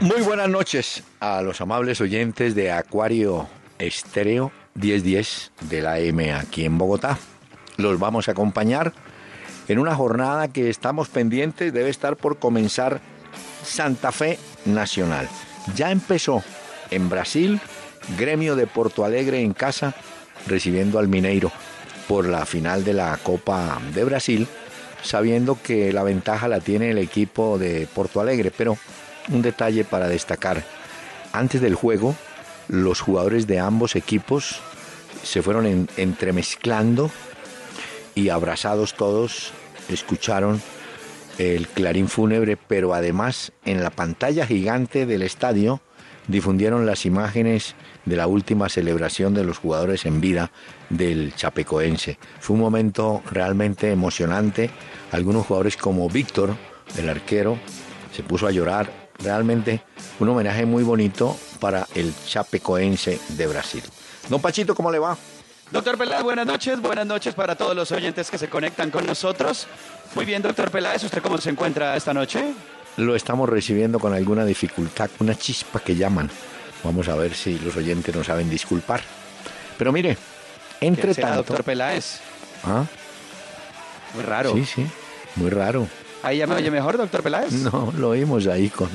Muy buenas noches a los amables oyentes de Acuario Estéreo 1010 de la M aquí en Bogotá. Los vamos a acompañar en una jornada que estamos pendientes, debe estar por comenzar Santa Fe Nacional. Ya empezó en Brasil, gremio de Porto Alegre en casa, recibiendo al Mineiro por la final de la Copa de Brasil, sabiendo que la ventaja la tiene el equipo de Porto Alegre, pero un detalle para destacar. Antes del juego, los jugadores de ambos equipos se fueron entremezclando y abrazados todos escucharon el clarín fúnebre, pero además en la pantalla gigante del estadio difundieron las imágenes de la última celebración de los jugadores en vida del Chapecoense. Fue un momento realmente emocionante. Algunos jugadores como Víctor, el arquero, se puso a llorar realmente un homenaje muy bonito para el Chapecoense de Brasil. Don Pachito, ¿cómo le va? Doctor Peláez, buenas noches, buenas noches para todos los oyentes que se conectan con nosotros. Muy bien, doctor Peláez, ¿usted cómo se encuentra esta noche? Lo estamos recibiendo con alguna dificultad, una chispa que llaman. Vamos a ver si los oyentes nos saben disculpar. Pero mire, entre tanto... doctor Peláez? ¿Ah? Muy raro. Sí, sí, muy raro. ¿Ahí ya me oye mejor, doctor Peláez? No, lo oímos ahí con...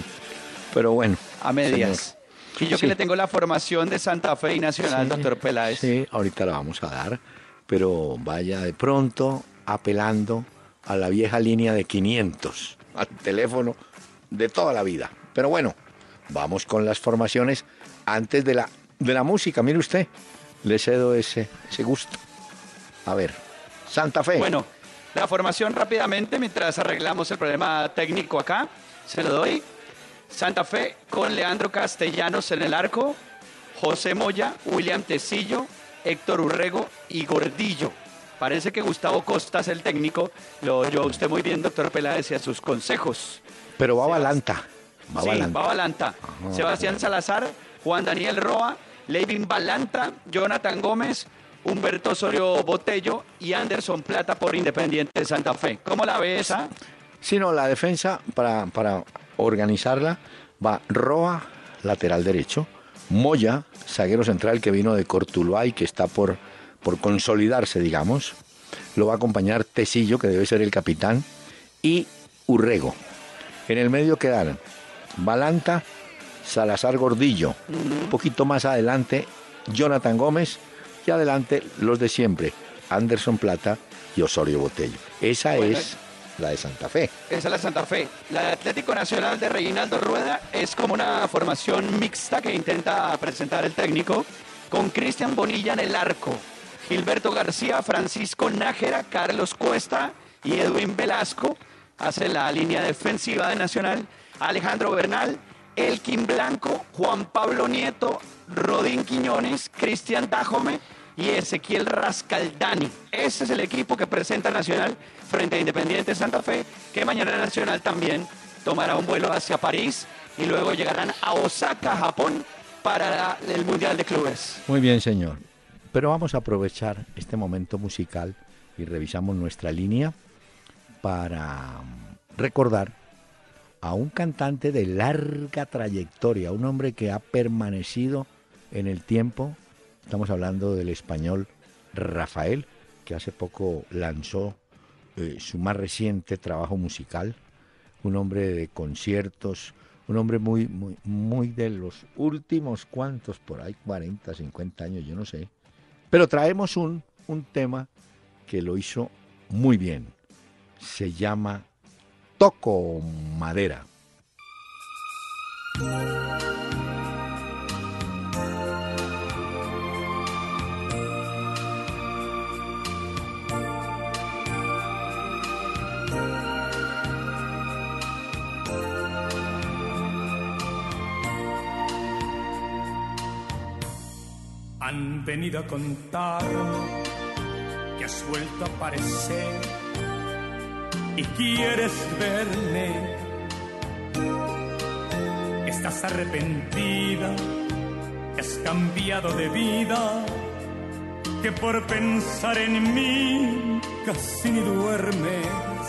Pero bueno. A medias. Y yo que le tengo la formación de Santa Fe y Nacional, doctor Peláez. Sí, ahorita la vamos a dar. Pero vaya de pronto apelando a la vieja línea de 500, al teléfono de toda la vida. Pero bueno, vamos con las formaciones antes de la, de la música. Mire usted, le cedo ese, ese gusto. A ver, Santa Fe. Bueno, la formación rápidamente mientras arreglamos el problema técnico acá. Se lo doy. Santa Fe con Leandro Castellanos en el arco, José Moya, William Tecillo, Héctor Urrego y Gordillo. Parece que Gustavo Costa es el técnico. Lo oyó usted muy bien, doctor Peláez, y a sus consejos. Pero va Balanta. Va sí, va Balanta. Sebastián Salazar, Juan Daniel Roa, Levin Balanta, Jonathan Gómez, Humberto Osorio Botello y Anderson Plata por Independiente de Santa Fe. ¿Cómo la ve esa? Sí, no, la defensa para, para organizarla va Roa, lateral derecho, Moya, zaguero central que vino de Cortuluá y que está por, por consolidarse, digamos. Lo va a acompañar Tecillo, que debe ser el capitán, y Urrego. En el medio quedaron Balanta, Salazar Gordillo. Un poquito más adelante, Jonathan Gómez y adelante los de siempre, Anderson Plata y Osorio Botello. Esa es la de Santa Fe. Esa es la de Santa Fe. La de Atlético Nacional de Reinaldo Rueda es como una formación mixta que intenta presentar el técnico con Cristian Bonilla en el arco, Gilberto García, Francisco Nájera, Carlos Cuesta y Edwin Velasco. Hace la línea defensiva de Nacional. Alejandro Bernal, Elkin Blanco, Juan Pablo Nieto, Rodín Quiñones, Cristian Tajome y Ezequiel Rascaldani. Ese es el equipo que presenta Nacional frente a Independiente Santa Fe, que mañana Nacional también tomará un vuelo hacia París y luego llegarán a Osaka, Japón, para el Mundial de Clubes. Muy bien, señor. Pero vamos a aprovechar este momento musical y revisamos nuestra línea para recordar a un cantante de larga trayectoria, un hombre que ha permanecido en el tiempo Estamos hablando del español Rafael, que hace poco lanzó eh, su más reciente trabajo musical, un hombre de conciertos, un hombre muy, muy, muy de los últimos cuantos, por ahí 40, 50 años, yo no sé. Pero traemos un, un tema que lo hizo muy bien. Se llama Toco Madera. Venido a contar que has vuelto a aparecer y quieres verme. Estás arrepentida, has cambiado de vida, que por pensar en mí casi ni duermes.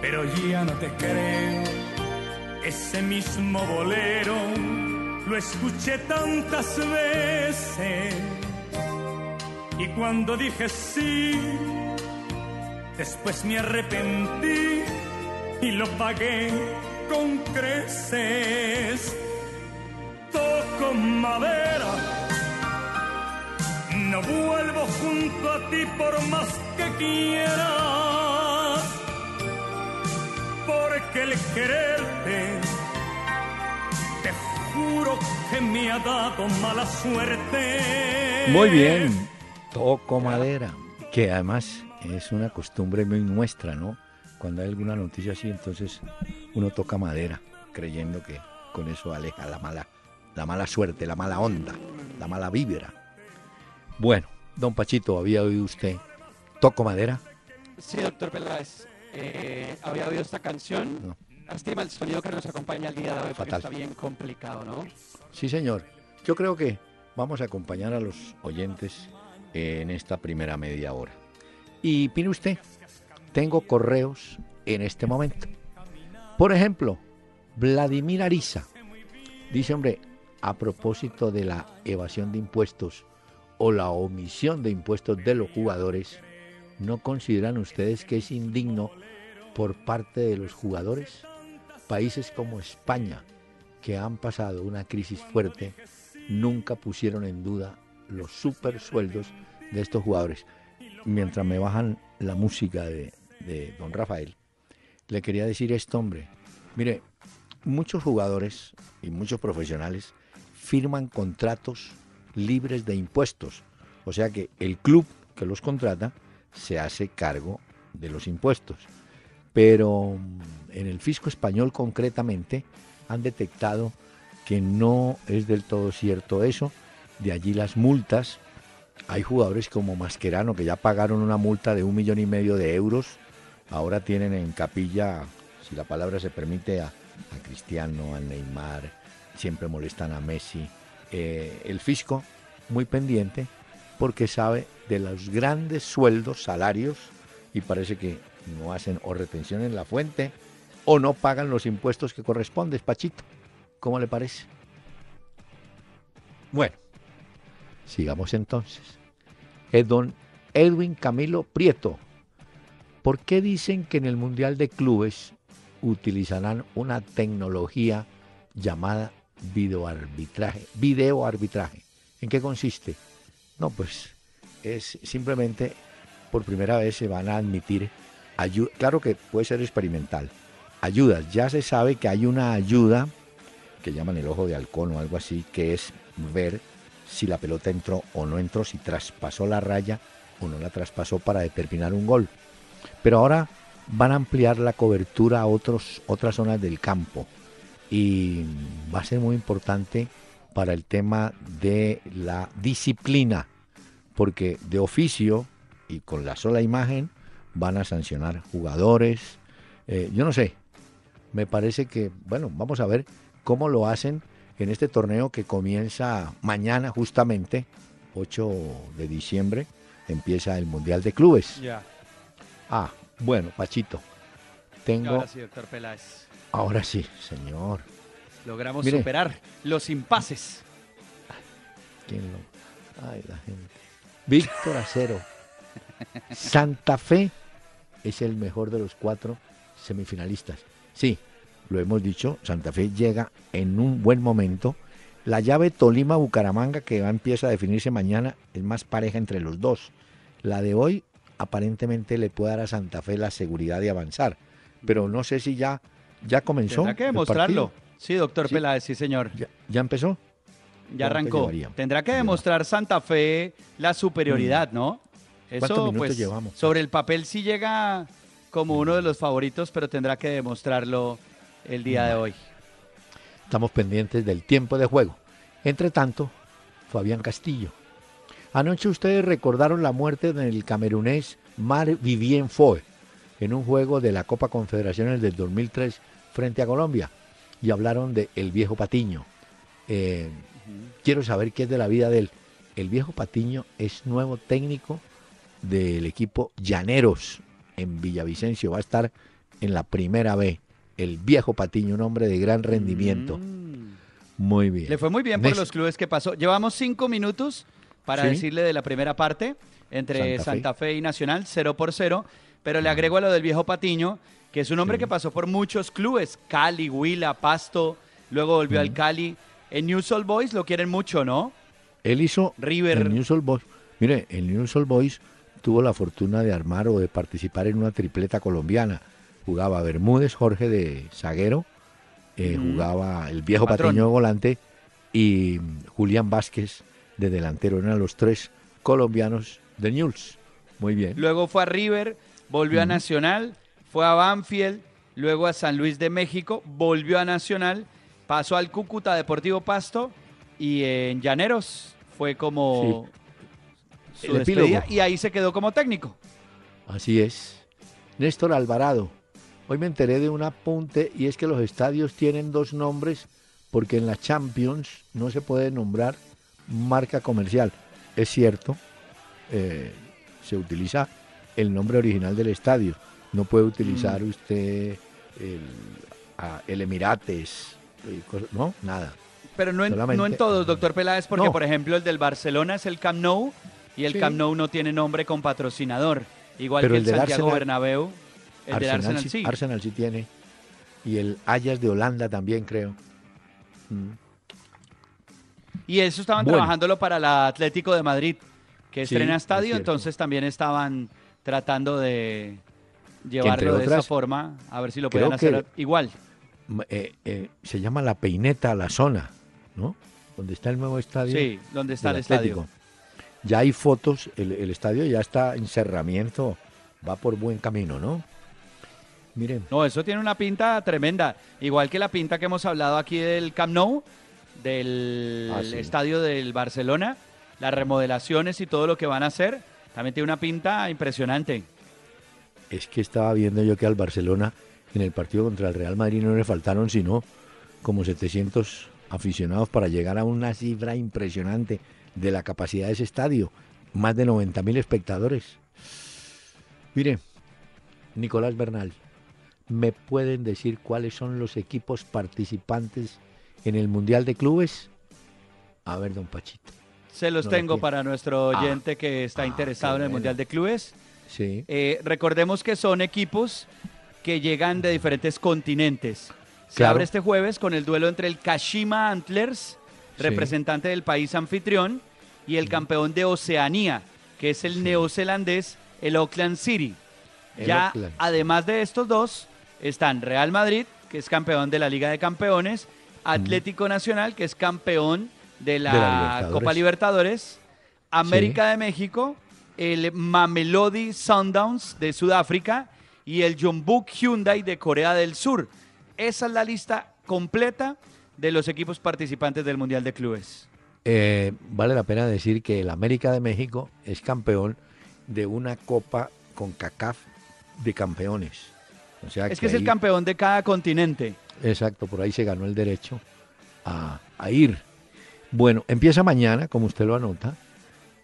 Pero ya no te creo, ese mismo bolero lo escuché tantas veces. Y cuando dije sí, después me arrepentí y lo pagué con creces. Toco madera, no vuelvo junto a ti por más que quiera, porque el quererte te juro que me ha dado mala suerte. Muy bien, toco madera, que además es una costumbre muy nuestra, ¿no? Cuando hay alguna noticia así, entonces uno toca madera, creyendo que con eso aleja la mala, la mala suerte, la mala onda, la mala vibra. Bueno, don Pachito, ¿había oído usted Toco Madera? Sí, doctor Peláez. Eh, había oído esta canción. No. Lástima el sonido que nos acompaña el día de hoy porque Fatal. está bien complicado, ¿no? Sí, señor. Yo creo que vamos a acompañar a los oyentes en esta primera media hora. Y mire usted, tengo correos en este momento. Por ejemplo, Vladimir Ariza dice, hombre, a propósito de la evasión de impuestos o la omisión de impuestos de los jugadores, ¿no consideran ustedes que es indigno por parte de los jugadores? Países como España, que han pasado una crisis fuerte, nunca pusieron en duda los super sueldos de estos jugadores. Mientras me bajan la música de, de don Rafael, le quería decir esto, hombre. Mire, muchos jugadores y muchos profesionales firman contratos libres de impuestos. O sea que el club que los contrata se hace cargo de los impuestos. Pero mm, en el fisco español concretamente han detectado que no es del todo cierto eso. De allí las multas. Hay jugadores como Mascherano que ya pagaron una multa de un millón y medio de euros. Ahora tienen en capilla, si la palabra se permite, a, Cristiano, a Neymar, siempre molestan a Messi. Eh, el fisco muy pendiente porque sabe de los grandes sueldos, salarios, y parece que no hacen o retención en la fuente o no pagan los impuestos que corresponden, Pachito. ¿Cómo le parece? Bueno, sigamos entonces. Es don Edwin Camilo Prieto. ¿Por qué dicen que en el Mundial de Clubes utilizarán una tecnología llamada videoarbitraje? Videoarbitraje. ¿En qué consiste? No, pues es simplemente por primera vez se van a admitir Claro que puede ser experimental. Ayudas. Ya se sabe que hay una ayuda que llaman el ojo de halcón o algo así, que es ver si la pelota entró o no entró, si traspasó la raya o no la traspasó para determinar un gol. Pero ahora van a ampliar la cobertura a otros, otras zonas del campo y va a ser muy importante para el tema de la disciplina, porque de oficio y con la sola imagen van a sancionar jugadores. Eh, yo no sé, me parece que, bueno, vamos a ver cómo lo hacen en este torneo que comienza mañana justamente, 8 de diciembre, empieza el Mundial de Clubes. Ya. Ah, bueno, Pachito, tengo... Ahora sí, doctor Peláez. Ahora sí, señor. Logramos Mire. superar los impases. ¿Quién lo.? Ay, la gente. Víctor Acero. Santa Fe es el mejor de los cuatro semifinalistas. Sí, lo hemos dicho, Santa Fe llega en un buen momento. La llave Tolima-Bucaramanga, que va, empieza a definirse mañana, es más pareja entre los dos. La de hoy aparentemente le puede dar a Santa Fe la seguridad de avanzar. Pero no sé si ya, ya comenzó. Tendrá que demostrarlo. Sí, doctor Sí. Peláez, sí, señor. ¿Ya, ya empezó? Ya ¿Cuánto arrancó. Tendrá que demostrar Santa Fe la superioridad, ¿no? ¿Cuántos Eso, pues, llevamos? sobre el papel sí llega como uno de los favoritos, pero tendrá que demostrarlo el día de hoy. Estamos pendientes del tiempo de juego. Entre tanto, Fabián Castillo. Anoche ustedes recordaron la muerte del camerunés Mar Vivien Foe en un juego de la Copa Confederaciones del 2003 frente a Colombia y hablaron de el viejo Patiño. Eh, quiero saber qué es de la vida de él. El viejo Patiño es nuevo técnico del equipo Llaneros en Villavicencio. Va a estar en la primera B. El viejo Patiño, un hombre de gran rendimiento. Mm. Muy bien. Le fue muy bien por los clubes que pasó. Llevamos cinco minutos para Sí. decirle de la primera parte entre Santa Santa Fe. Fe, y Nacional, 0 por 0. Pero le agrego a lo del viejo Patiño, que es un hombre Sí. que pasó por muchos clubes: Cali, Huila, Pasto, luego volvió al Cali. En News Old Boys lo quieren mucho, ¿no? Él hizo River. el News All Boys. Mire, el News All Boys tuvo la fortuna de armar o de participar en una tripleta colombiana. Jugaba Bermúdez, Jorge de zaguero, eh, jugaba el viejo Patrón. Patiño de volante y mm, Julián Vázquez de delantero. Eran los tres colombianos de News. Muy bien. Luego fue a River, volvió a Nacional, fue a Banfield, luego a San Luis de México, volvió a Nacional, pasó al Cúcuta Deportivo Pasto y en Llaneros fue como su El epílogo. y ahí se quedó como técnico. Así es. Néstor Alvarado. Hoy me enteré de un apunte y es que los estadios tienen dos nombres porque en la Champions no se puede nombrar marca comercial. Es cierto, eh, se utiliza el nombre original del estadio. No puede utilizar Mm. usted el, a- el Emirates, cosas- no, nada. Pero no en, Solamente- no en todos, doctor Peláez, porque No. por ejemplo el del Barcelona es el Camp Nou y el Sí. Camp Nou no tiene nombre con patrocinador, igual Pero que el Santiago Arsenal- Bernabéu. El del Arsenal sí. Arsenal sí tiene. Y el Ajax de Holanda también creo. Mm. Y eso estaban Bueno. trabajándolo para el Atlético de Madrid, que Sí, estrena es estadio, entonces también estaban tratando de llevarlo de esa forma, a ver si lo podían hacer igual. Eh, eh, se llama La Peineta, la zona, ¿no? Donde está el nuevo estadio. Sí, donde está el estadio. Ya hay fotos, el, el estadio ya está en cerramiento, va por buen camino, ¿no? Miren, No, eso tiene una pinta tremenda, igual que la pinta que hemos hablado aquí del Camp Nou, del Ah, sí. estadio del Barcelona, las remodelaciones y todo lo que van a hacer, también tiene una pinta impresionante. es que estaba viendo yo que al Barcelona en el partido contra el Real Madrid no le faltaron sino como 700 aficionados para llegar a una cifra impresionante de la capacidad de ese estadio. Más de 90 mil espectadores. Mire, Nicolás Bernal, ¿me pueden decir cuáles son los equipos participantes en el Mundial de Clubes? A ver, don Pachito. Se los No tengo para nuestro Ah. oyente que está Ah, interesado en el bueno. Mundial de Clubes. Sí. Eh, recordemos que son equipos que llegan de diferentes continentes. Se Claro. abre este jueves con el duelo entre el Kashima Antlers, Sí. representante del país anfitrión, y el campeón de Oceanía, que es el neozelandés, el Auckland City. El ya, Auckland, además de estos dos, están Real Madrid, que es campeón de la Liga de Campeones, Atlético Nacional, que es campeón de la, De la Libertadores. Copa Libertadores, América de México, el Mamelodi Sundowns de Sudáfrica y el Jeonbuk Hyundai de Corea del Sur. Esa es la lista completa de los equipos participantes del Mundial de Clubes. Eh, vale la pena decir que el América de México es campeón de una copa con CACAF de campeones. O sea Es que es el campeón de cada continente. Exacto, por ahí se ganó el derecho a, a ir. Bueno, empieza mañana, como usted lo anota,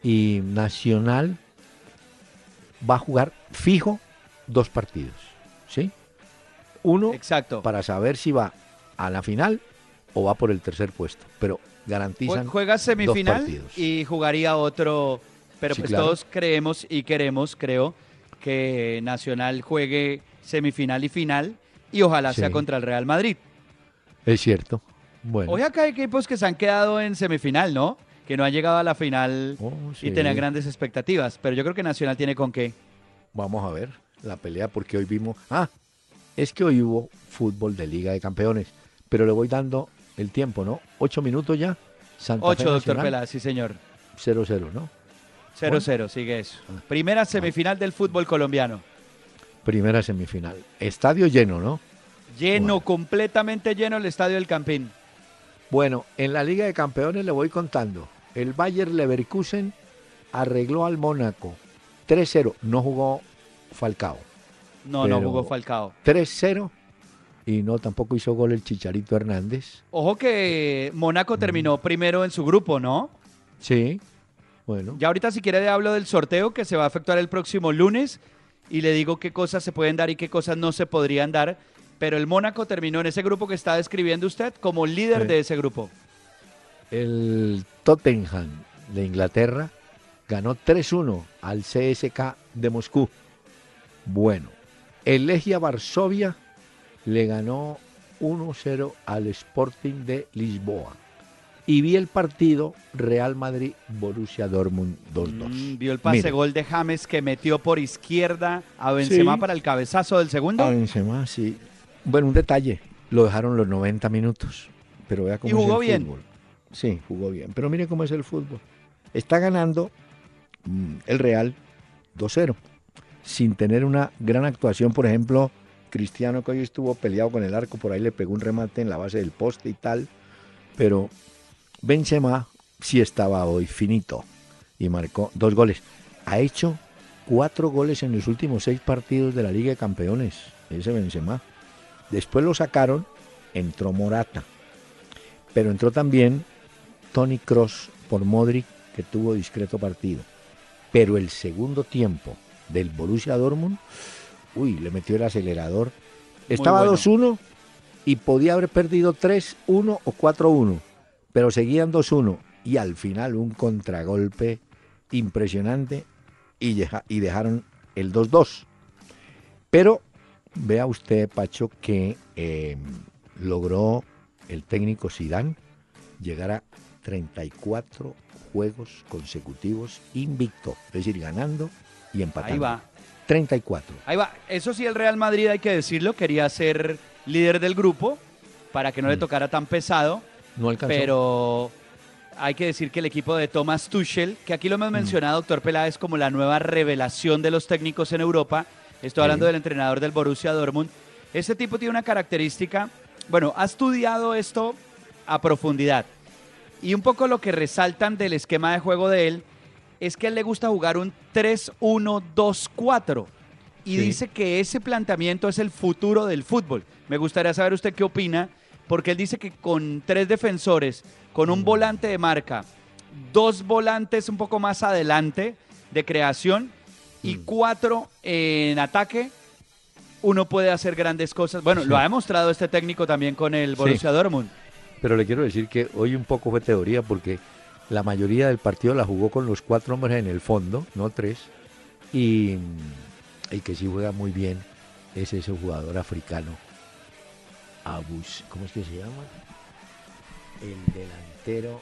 y Nacional va a jugar fijo dos partidos, ¿sí? Uno Exacto. para saber si va a la final o va por el tercer puesto, pero garantizan Jue- Juega semifinal y jugaría otro, pero Sí, pues claro. todos creemos y queremos, creo, que Nacional juegue semifinal y final y ojalá sea contra el Real Madrid. Es cierto. Bueno, Hoy acá hay equipos que se han quedado en semifinal, ¿no? Que no han llegado a la final Oh, y tenían grandes expectativas, pero yo creo que Nacional tiene con qué. Vamos a ver la pelea porque hoy vimos. Ah, es que hoy hubo fútbol de Liga de Campeones, pero le voy dando el tiempo, ¿no? Ocho minutos ya. Santa Fe 8, doctor Peláez, sí señor. 0-0, ¿no? 0-0, sigue eso. Ah. Primera semifinal del fútbol colombiano. Primera semifinal. Estadio lleno, ¿no? Lleno, Bueno. completamente lleno el estadio del Campín. Bueno, en la Liga de Campeones le voy contando. El Bayer Leverkusen arregló al Mónaco 3-0. No jugó Falcao. No, no jugó Falcao. 3-0. Y no, tampoco hizo gol el Chicharito Hernández. Ojo que Mónaco terminó primero en su grupo, ¿no? Sí. Bueno. Ya ahorita si quiere le hablo del sorteo que se va a efectuar el próximo lunes y le digo qué cosas se pueden dar y qué cosas no se podrían dar. Pero el Mónaco terminó en ese grupo que está describiendo usted como líder de ese grupo. El Tottenham de Inglaterra ganó 3-1 al CSK de Moscú. Bueno, el Legia Varsovia le ganó 1-0 al Sporting de Lisboa. Y vi el partido Real Madrid-Borussia Dortmund 2-2. Mm, vio el pase gol de James que metió por izquierda a Benzema Sí. para el cabezazo del segundo. Ah, Benzema, sí. Bueno, un detalle, lo dejaron los 90 minutos, pero vea cómo Y jugó es el bien. fútbol. Sí, jugó bien, pero mire cómo es el fútbol. Está ganando mm, el Real 2-0, sin tener una gran actuación, por ejemplo, Cristiano que hoy estuvo peleado con el arco, por ahí le pegó un remate en la base del poste y tal, pero Benzema sí estaba hoy finito y marcó dos goles. Ha hecho cuatro goles en los últimos seis partidos de la Liga de Campeones, ese Benzema. Después lo sacaron, entró Morata, pero entró también Tony Cross por Modric, que tuvo discreto partido. Pero el segundo tiempo del Borussia Dortmund, uy, le metió el acelerador. Estaba bueno. 2-1 y podía haber perdido 3-1 o 4-1, pero seguían 2-1 y al final un contragolpe impresionante y dejaron el 2-2. Pero vea usted, Pacho, que eh, logró el técnico Sidán llegar a 34 juegos consecutivos invicto, es decir, ganando y empatando. Ahí va. 34. Ahí va. Eso sí, el Real Madrid, hay que decirlo, quería ser líder del grupo para que no le Mm. tocara tan pesado, No alcanzó. pero hay que decir que el equipo de Thomas Tuchel, que aquí lo Mm. hemos mencionado, doctor Peláez, como la nueva revelación de los técnicos en Europa, estoy Sí. hablando del entrenador del Borussia Dortmund, este tipo tiene una característica, bueno, ha estudiado esto a profundidad. Y un poco lo que resaltan del esquema de juego de él es que a él le gusta jugar un 3-1-2-4. Y Sí. dice que ese planteamiento es el futuro del fútbol. Me gustaría saber usted qué opina, porque él dice que con tres defensores, con Mm. un volante de marca, dos volantes un poco más adelante de creación y Mm. cuatro en ataque, uno puede hacer grandes cosas. Bueno, Sí. lo ha demostrado este técnico también con el Sí. Borussia Dortmund. Pero le quiero decir que hoy un poco fue teoría porque la mayoría del partido la jugó con los cuatro hombres en el fondo, no tres. Y el que sí juega muy bien es ese jugador africano, Abus, ¿cómo es que se llama? El delantero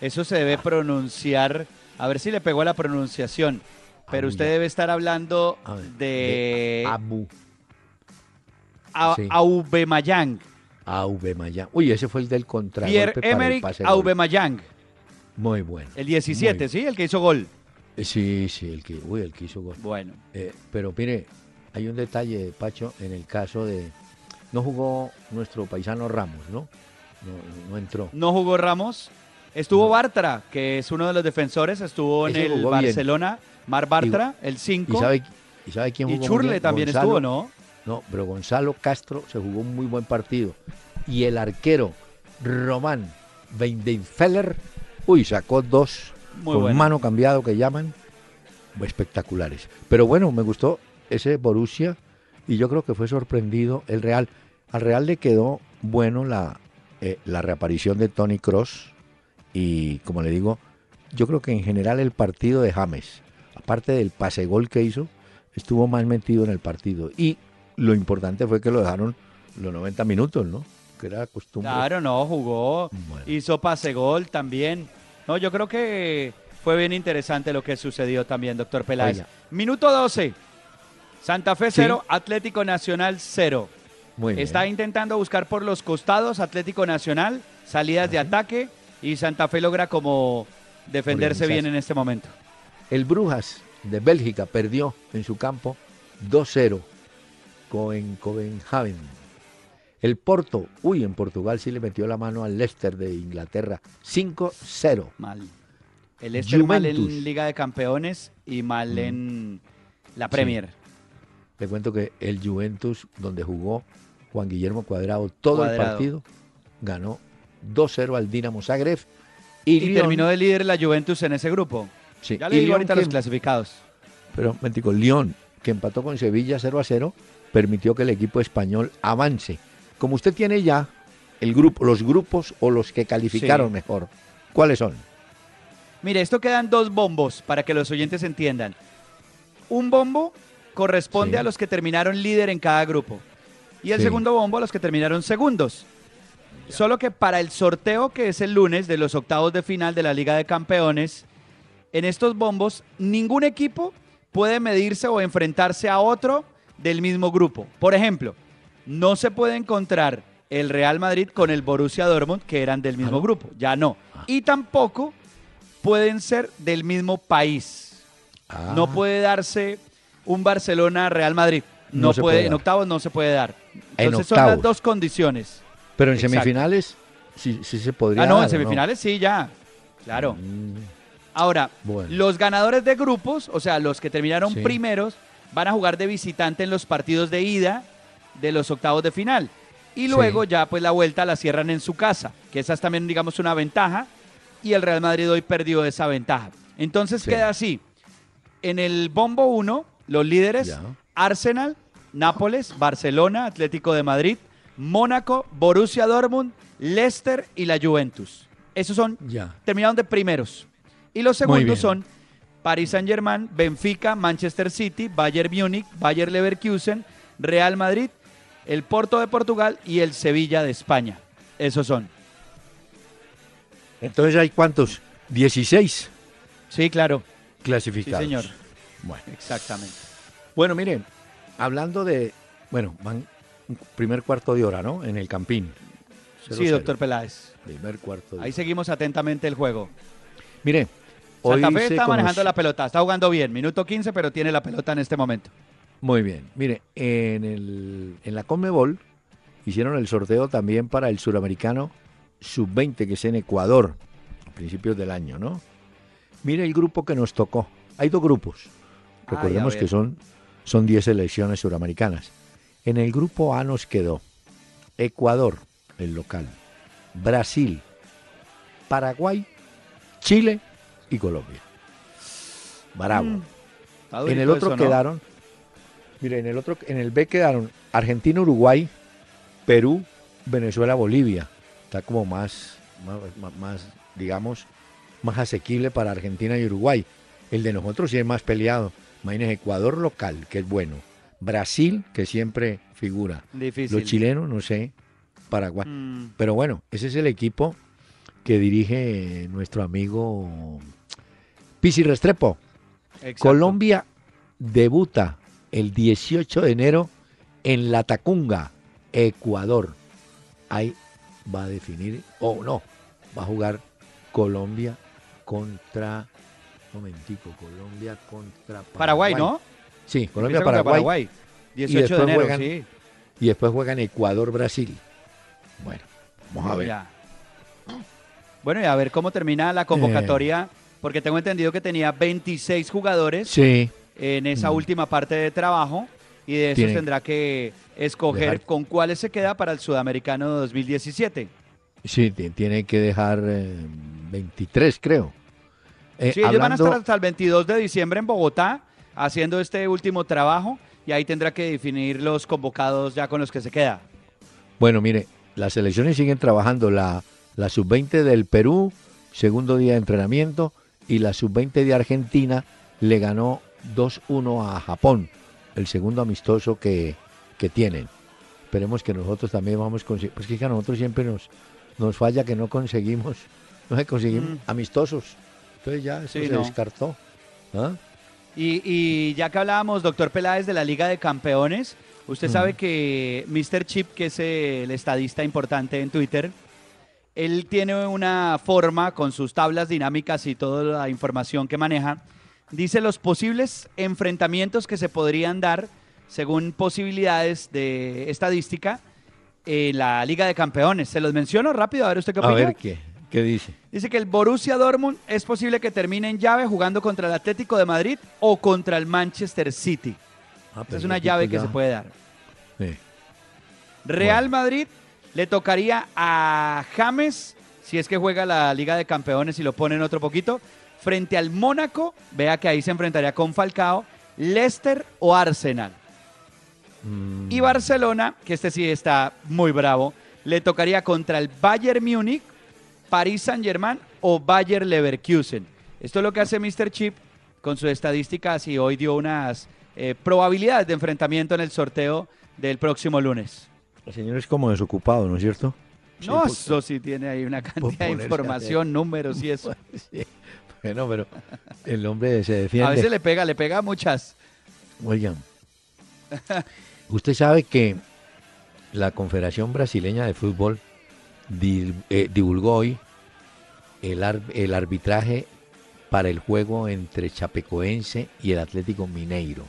Eso se debe pronunciar, a ver si le pegó a la pronunciación, pero Abuya. usted debe estar hablando ver, de Abu A- sí. Aubameyang, Aubameyang. Uy, ese fue el del contragolpe Pierre Emerick. Aubameyang, Muy bueno. el 17, Muy- ¿sí? El que hizo gol. Eh, Sí, sí, el que, uy, el que hizo gol. Bueno, Eh, pero mire, hay un detalle, Pacho, en el caso de... No jugó nuestro paisano Ramos, ¿no? No, no entró. no jugó Ramos. Estuvo No. Bartra, que es uno de los defensores, estuvo en el bien. Barcelona. Mar Bartra, el ¿Y 5. sabe, ¿Y sabe quién Y jugó muy Churle también Gonzalo- estuvo, ¿no? No, pero Gonzalo Castro se jugó un muy buen partido. Y el arquero Román Weidenfeller, uy, sacó dos Muy con bueno. mano cambiado que llaman espectaculares. Pero bueno, me gustó ese Borussia y yo creo que fue sorprendido el Real. Al Real le quedó bueno la, eh, la reaparición de Tony Cross y como le digo, yo creo que en general el partido de James, aparte del pase gol que hizo, estuvo más metido en el partido y lo importante fue que lo dejaron los 90 minutos, ¿no? Que era costumbre. Claro, no, jugó. Bueno. Hizo pase gol también. No, yo creo que fue bien interesante lo que sucedió también, doctor Peláez. Oiga. Minuto 12. Santa Fe Sí. 0, Atlético Nacional 0. Muy bien. Está intentando buscar por los costados Atlético Nacional, salidas de ataque y Santa Fe logra como defenderse bien en este momento. El Brujas de Bélgica perdió en su campo 2-0 con Copenhagen. El Porto, uy, en Portugal sí le metió la mano al Leicester de Inglaterra. 5-0. Mal. El Leicester mal Juventus. en Liga de Campeones y mal en la Premier. Le cuento que el Juventus, donde jugó Juan Guillermo Cuadrado todo el partido, ganó 2-0 al Dinamo Zagreb. Y, Y, terminó de líder la Juventus en ese grupo. sí, Ya y le digo Lyon ahorita los clasificados. Pero, mentico, Lyon, que empató con Sevilla 0 a 0, permitió que el equipo español avance. Como usted tiene ya el grupo, los grupos o los que calificaron Sí. mejor, ¿cuáles son? Mire, esto quedan dos bombos para que los oyentes entiendan. Un bombo corresponde Sí. a los que terminaron líder en cada grupo. Y el Sí. segundo bombo a los que terminaron segundos. Solo que para el sorteo que es el lunes de los octavos de final de la Liga de Campeones, en estos bombos ningún equipo puede medirse o enfrentarse a otro del mismo grupo. Por ejemplo, no se puede encontrar el Real Madrid con el Borussia Dortmund, que eran del mismo no? grupo. Ya no. Y tampoco pueden ser del mismo país. Ah, No puede darse un Barcelona-Real Madrid. No, No se puede, puede en octavos no se puede dar. En Entonces son las dos condiciones. Pero en Exacto. semifinales sí, sí se podría Ah, no, dar, en ¿o semifinales sí, ya. Claro. Mm, Ahora, Bueno. los ganadores de grupos, o sea, los que terminaron Sí. primeros, van a jugar de visitante en los partidos de ida de los octavos de final. Y Sí. luego ya pues la vuelta la cierran en su casa, que esa es también digamos una ventaja y el Real Madrid hoy perdió esa ventaja. Entonces Sí. queda así. En el bombo 1, los líderes Ya. Arsenal, Nápoles, Barcelona, Atlético de Madrid, Mónaco, Borussia Dortmund, Leicester y la Juventus. Esos son Ya. terminaron de primeros. Y los segundos son Paris Saint-Germain, Benfica, Manchester City, Bayern Múnich, Bayer Leverkusen, Real Madrid, el Porto de Portugal y el Sevilla de España. Esos son. Entonces hay cuántos? 16 Sí, claro. Sí, clasificados. señor. Bueno. Exactamente. Bueno, miren, hablando de, bueno, van un primer cuarto de hora, ¿no? En el Campín. Sí, 0-0. doctor Peláez. Primer cuarto de Ahí hora. seguimos atentamente el juego. Mire, hoy Santa Fe está manejando conoce- la pelota, está jugando bien. Minuto 15, pero tiene la pelota en este momento. Muy bien. Mire, en, el, en la Conmebol hicieron el sorteo también para el suramericano sub-20, que es en Ecuador, a principios del año, ¿no? Mire el grupo que nos tocó. Hay dos grupos. Ay, Recordemos que son, son 10 selecciones suramericanas. En el grupo A nos quedó Ecuador, el local, Brasil, Paraguay, Chile y Colombia. Bravo. Mm, En el otro eso, ¿no? quedaron, mire, en el otro, en el B quedaron Argentina, Uruguay, Perú, Venezuela, Bolivia. Está como más, más, más- digamos, más asequible para Argentina y Uruguay. El de nosotros sí es más peleado. Imagínense, Ecuador local, que es bueno. Brasil, que siempre figura. Difícil. Los chilenos, no sé. Paraguay. Mm, Pero bueno, ese es el equipo que dirige nuestro amigo Pisi Restrepo. exacto. Colombia debuta el 18 de enero en La Tacunga, Ecuador. Ahí va a definir, o no, va a jugar Colombia contra, momentico, Colombia contra Paraguay, ¿no? Sí, Colombia, Empieza contra Paraguay, 18 de enero, juegan- sí. y después juegan Ecuador, Brasil. Bueno, vamos a ver. Ya. Bueno, y a ver cómo termina la convocatoria, porque tengo entendido que tenía 26 jugadores Sí, en esa Mm. última parte de trabajo y de Tiene- tendrá que escoger Dejar- con cuáles se queda para el Sudamericano 2017. sí, ti- tiene que dejar eh, 23, creo. Eh, sí, ellos van a estar hasta el 22 de diciembre en Bogotá haciendo este último trabajo y ahí tendrá que definir los convocados ya con los que se queda. Bueno, mire, las selecciones siguen trabajando. La, la sub-20 del Perú, segundo día de entrenamiento, y la sub-20 de Argentina le ganó 2-1 a Japón, el segundo amistoso que, que tienen. Esperemos que nosotros también vamos a conseguir. Pues que a nosotros siempre nos, nos falla que no conseguimos, no se conseguimos Mm. amistosos. Entonces ya eso Sí, se no. descartó. ¿Ah? Y, y ya que hablábamos, doctor Peláez, de la Liga de Campeones, usted Mm. sabe que Mr. Chip, que es el estadista importante en Twitter, él tiene una forma con sus tablas dinámicas y toda la información que maneja. Dice los posibles enfrentamientos que se podrían dar según posibilidades de estadística en la Liga de Campeones. Se los menciono rápido, a ver usted qué A opina. ver qué, qué dice. Dice que el Borussia Dortmund es posible que termine en llave jugando contra el Atlético de Madrid o contra el Manchester City. Ah, Esa pero es una llave que ya- se puede dar. Sí. Real Madrid le tocaría a James, si es que juega la Liga de Campeones y lo ponen otro poquito, frente al Mónaco, vea que ahí se enfrentaría con Falcao, Leicester o Arsenal. Mm, Y Barcelona, que este sí está muy bravo, le tocaría contra el Bayern Múnich, París Saint Germain o Bayer Leverkusen. Esto es lo que hace Mr. Chip con sus estadísticas y hoy dio unas eh, probabilidades de enfrentamiento en el sorteo del próximo lunes. El señor es como desocupado, ¿no es cierto? No, Sí, eso sí tiene ahí una cantidad de información, números y eso. Sí. Bueno, pero el hombre se defiende. A veces le pega, le pega a muchas. Oigan, usted sabe que la Confederación Brasileña de Fútbol eh, divulgó hoy el, ar- el arbitraje para el juego entre Chapecoense y el Atlético Mineiro.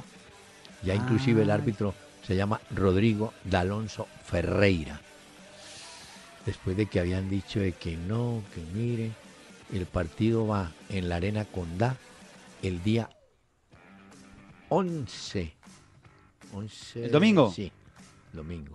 Ya inclusive el Ah. árbitro se llama Rodrigo D'Alonso Ferreira. Después de que habían dicho de que no, que mire, el partido va en la Arena Condá el día 11. 11 ¿El domingo? Sí, domingo.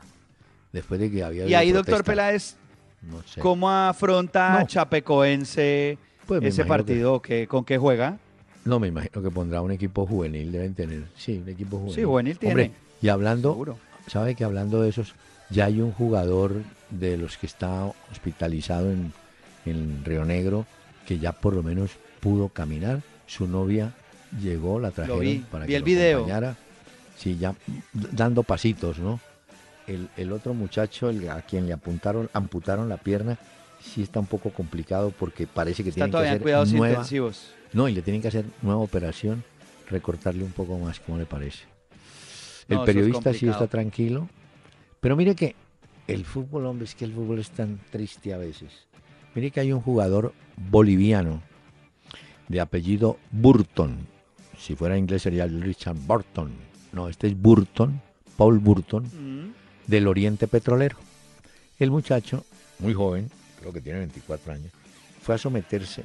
Después de que había Y ahí, doctor. Peláez, No sé. ¿cómo afronta No. Chapecoense Pues ese que- partido? que- ¿Con qué juega? No, me imagino que pondrá un equipo juvenil, deben tener. Sí, un equipo juvenil. Sí, juvenil tiene. Hombre, y hablando, Seguro. ¿sabe que hablando de esos, ya hay un jugador de los que está hospitalizado en, en Río Negro que ya por lo menos pudo caminar? Su novia llegó, la trajeron vi, para vi que el lo video. acompañara. Sí, ya dando pasitos, ¿no? El, el otro muchacho, el a quien le apuntaron, amputaron la pierna, sí está un poco complicado porque parece que Está tienen que todavía hacer cuidados nueva, intensivos. no, y le tienen que hacer nueva operación, recortarle un poco más, ¿cómo le parece? El No, eso es periodista sí está tranquilo, pero mire que el fútbol, hombre, es que el fútbol es tan triste a veces. Mire que hay un jugador boliviano de apellido Burton. Si fuera inglés sería Richard Burton. No, este es Burton, Paul Burton, Mm. del Oriente Petrolero. El muchacho, muy joven, creo que tiene 24 años, fue a someterse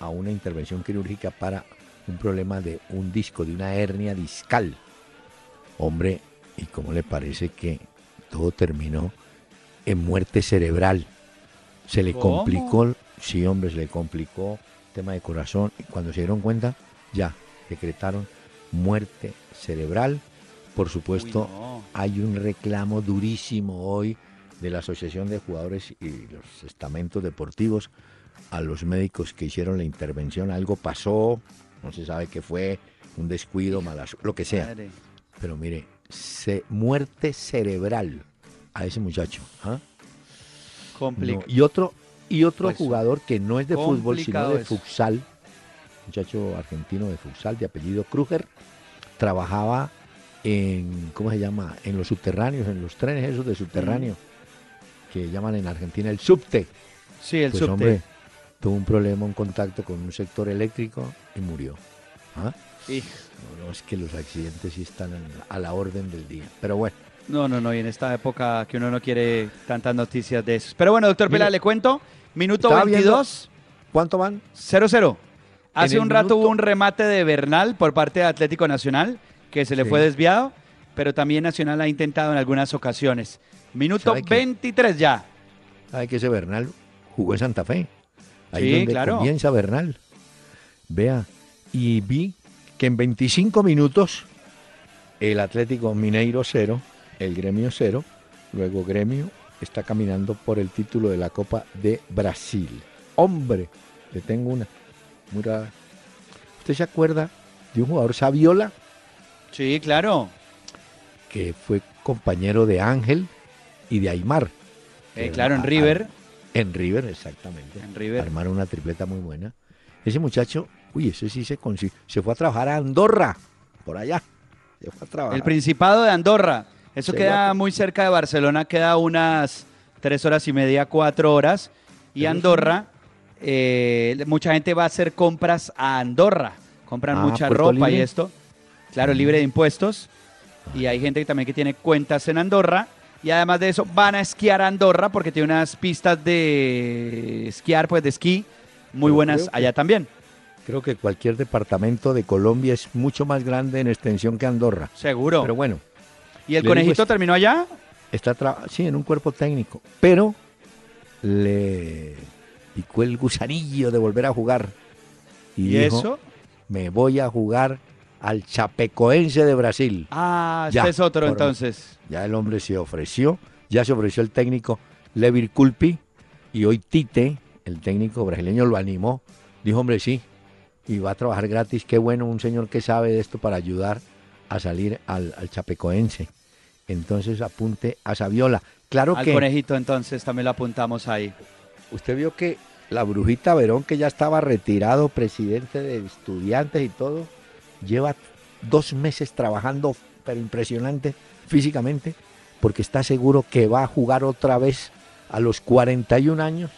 a una intervención quirúrgica para un problema de un disco, de una hernia discal. Hombre, ¿y cómo le parece que todo terminó en muerte cerebral? Se le ¿Cómo? complicó, sí hombre, se le complicó tema de corazón y cuando se dieron cuenta, ya, decretaron muerte cerebral. Por supuesto, Uy, no. hay un reclamo durísimo hoy de la Asociación de Jugadores y los estamentos deportivos a los médicos que hicieron la intervención. Algo pasó, no se sabe qué fue, un descuido, malas, lo que sea. Madre. Pero mire, se, muerte cerebral a ese muchacho. No, Y otro, y otro Pues, jugador que no es de fútbol, sino de futsal, muchacho argentino de futsal de apellido Kruger, trabajaba en, ¿cómo se llama? En los subterráneos, en los trenes esos de subterráneo, que llaman en Argentina el subte. Sí, el Pues subte. hombre, tuvo un problema, un contacto con un sector eléctrico y murió. ¿Ah? No, no, es que los accidentes sí están en- a la orden del día. Pero bueno, No, no, no, y en esta época que uno no quiere tantas noticias de eso. Pero bueno, doctor Pela, le cuento. Minuto estaba viendo- 22, ¿cuánto van? 0-0. Hace un rato minuto- hubo un remate de Bernal por parte de Atlético Nacional, que se le Sí. fue desviado, pero también Nacional ha intentado en algunas ocasiones. Minuto ¿Sabe qué? 23 ya. ¿Sabe que ese Bernal jugó en Santa Fe? Ahí Sí, donde claro. comienza Bernal. Vea, y vi que en 25 minutos el Atlético Mineiro 0, el Gremio 0, luego Gremio está caminando por el título de la Copa de Brasil. Hombre, le tengo una muy rara. ¿Usted se acuerda de un jugador Saviola Sí, claro. que fue compañero de Ángel y de Aymar? Eh, claro, en River. En River, exactamente. En River. Armaron una tripleta muy buena. Ese muchacho, uy, ese sí se consiguió. Se fue a trabajar a Andorra, por allá. Se fue a trabajar. El Principado de Andorra. Eso queda muy cerca de Barcelona, queda unas tres horas y media, cuatro horas. Y Andorra, eh, mucha gente va a hacer compras a Andorra. Compran Ah, mucha ¿Puerto ropa y esto. Claro, libre de impuestos. Y hay gente que también que tiene cuentas en Andorra. Y además de eso, van a esquiar a Andorra porque tiene unas pistas de esquiar, pues de esquí, muy Pero buenas que- allá también. Creo que cualquier departamento de Colombia es mucho más grande en extensión que Andorra. Seguro. Pero bueno, ¿Y el le conejito terminó allá? está sí en un cuerpo técnico, pero le picó el gusanillo de volver a jugar. Y, ¿Y dijo, eso? me voy a jugar al Chapecoense de Brasil. Ah, Ya, este es otro entonces. Ya el hombre se ofreció, ya se ofreció el técnico Levir Culpi y hoy Tite, el técnico brasileño, lo animó. Dijo, hombre, sí, y va a trabajar gratis. Qué bueno un señor que sabe de esto para ayudar a salir al, al Chapecoense. Entonces apunte a Saviola. Claro Al que conejito entonces también lo apuntamos ahí. usted vio que la brujita Verón, que ya estaba retirado, presidente de estudiantes y todo, lleva dos meses trabajando, pero impresionante físicamente, porque está seguro que va a jugar otra vez a los 41 años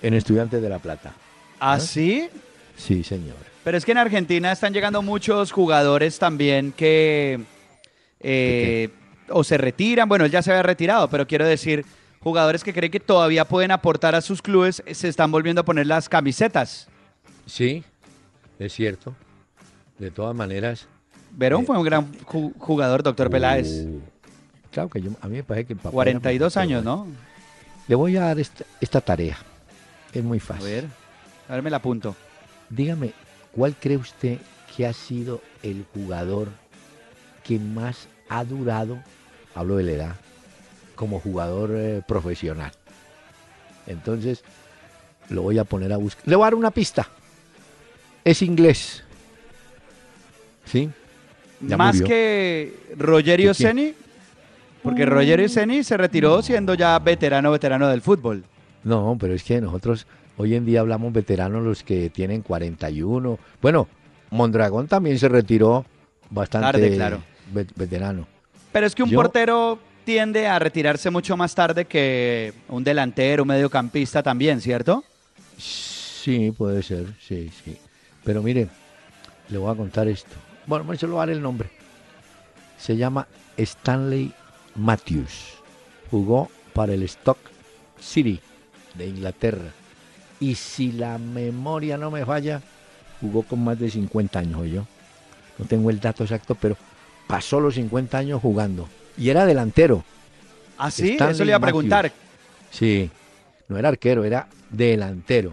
en Estudiantes de La Plata. ¿Ah, ¿Eh? sí? Sí, señor. Pero es que en Argentina están llegando muchos jugadores también que eh, o se retiran, bueno, él ya se había retirado, pero quiero decir, jugadores que creen que todavía pueden aportar a sus clubes, se están volviendo a poner las camisetas. Sí, es cierto. De todas maneras. Verón Eh, fue un gran ju- jugador, doctor Peláez. uh, claro que yo, a mí me parece que papá. era 42 mejor, años, ¿no? Le voy a dar esta, esta tarea. Es muy A fácil. ver, a ver, me la apunto. Dígame, ¿cuál cree usted que ha sido el jugador que más ha durado, hablo de la edad, como jugador eh, profesional? Entonces, lo voy a poner a buscar. Le voy a dar una pista. Es inglés. ¿Sí? Ya Más murió. que Rogerio. Ceni, porque Rogerio Ceni se retiró siendo ya veterano, veterano del fútbol. No, pero es que nosotros hoy en día hablamos veteranos los que tienen 41. Bueno, Mondragón también se retiró bastante Tarde, claro. ve- veterano. Pero es que un Yo- portero tiende a retirarse mucho más tarde que un delantero, un mediocampista también, ¿cierto? Sí, puede ser, sí, sí. Pero mire, le voy a contar esto. Bueno, me solo dar el nombre. Se llama Stanley Matthews. Jugó para el Stock City de Inglaterra. Y si la memoria no me falla, jugó con más de 50 años, yo. No tengo el dato exacto, pero pasó los 50 años jugando. Y era delantero. Ah, sí, Stanley eso le iba a preguntar. Sí, no era arquero, era delantero.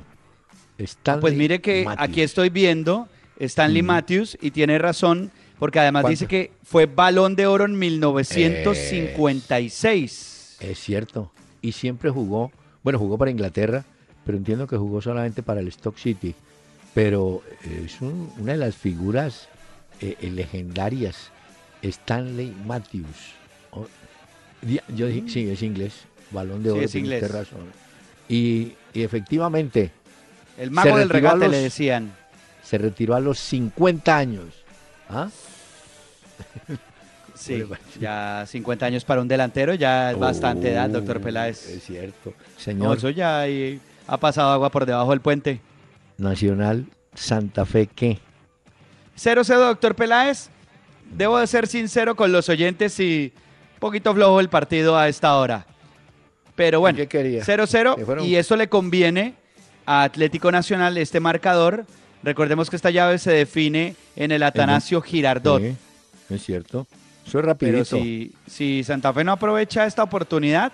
Stanley Pues mire que Matthews. aquí estoy viendo Stanley. Matthews y tiene razón, porque además ¿Cuánto? dice que fue balón de oro en 1956. Es cierto. Y siempre jugó, bueno, jugó para Inglaterra, pero entiendo que jugó solamente para el Stock City. Pero es un- una de las figuras eh, eh, legendarias, Stanley Matthews. Oh, yo dije, sí, es inglés, balón de Sí, oro. es inglés. usted razón. Y, y efectivamente, El mago del regate le decían. se retiró a los 50 años. ¿Ah? Sí, ya 50 años para un delantero, ya es bastante edad, doctor Peláez. Es cierto. Señor eso ya ahí ha pasado agua por debajo del puente. Nacional Santa Fe, ¿qué? 0-0, doctor Peláez. Debo de ser sincero con los oyentes y un poquito flojo el partido a esta hora. Pero bueno, ¿Qué quería? 0-0 Que fuera un- y eso le conviene a Atlético Nacional este marcador. Recordemos que esta llave se define en el Atanasio Girardot. Sí, es cierto. Eso es Pero rapidito. si, si Santa Fe no aprovecha esta oportunidad,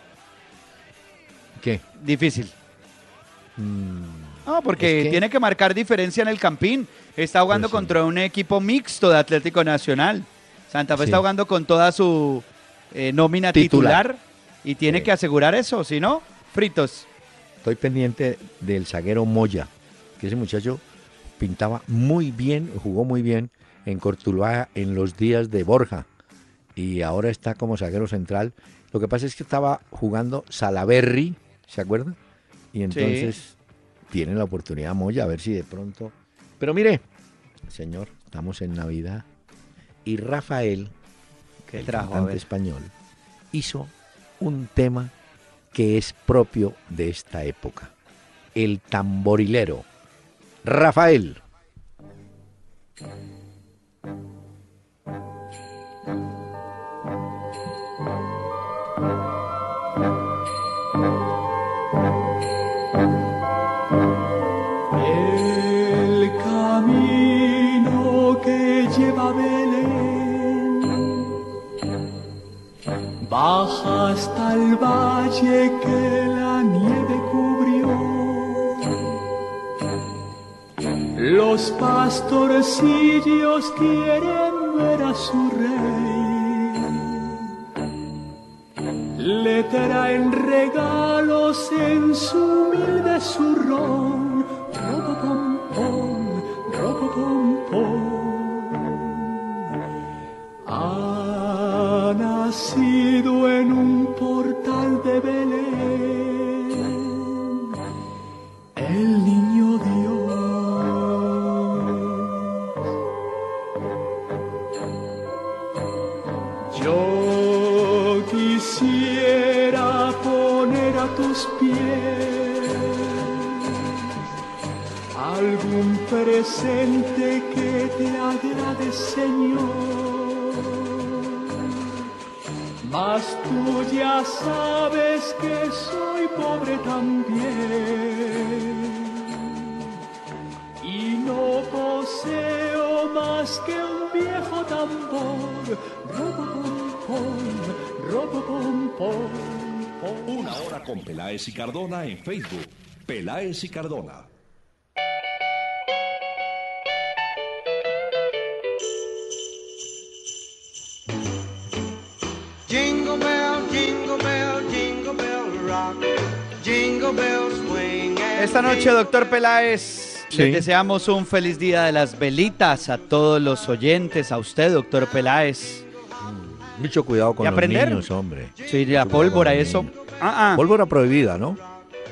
¿Qué? difícil. Mm, No, porque Es que- tiene que marcar diferencia en el Campín. Está jugando Pues sí. contra un equipo mixto de Atlético Nacional. Santa Fe Sí. está jugando con toda su eh, nómina titular. Titular. y tiene Sí. que asegurar eso, si no, fritos. Estoy pendiente del zaguero Moya, que ese muchacho pintaba muy bien, jugó muy bien en Cortuluá en los días de Borja. Y ahora está como zaguero central. Lo que pasa es que estaba jugando Salaberry, ¿se acuerdan? Y entonces tiene la oportunidad Moya, a ver si de pronto. Pero mire, señor, estamos en Navidad. Y Rafael, ¿Qué el trajo? Cantante español, hizo un tema que es propio de esta época, el tamborilero. Rafael. Pastorcillos quieren ver a su rey. Le traen regalos en su humilde zurrón. Cardona en Facebook. Peláez y Cardona. Jingle bell, jingle bell, jingle bell rock. Jingle bells swing. and Esta noche, doctor Peláez, Sí. les deseamos un feliz día de las velitas a todos los oyentes, a usted, doctor Peláez. Mucho cuidado con ¿Y los niños, hombre. Sí, la pólvora, eso. niños. Ah, ah, Pólvora prohibida, ¿no?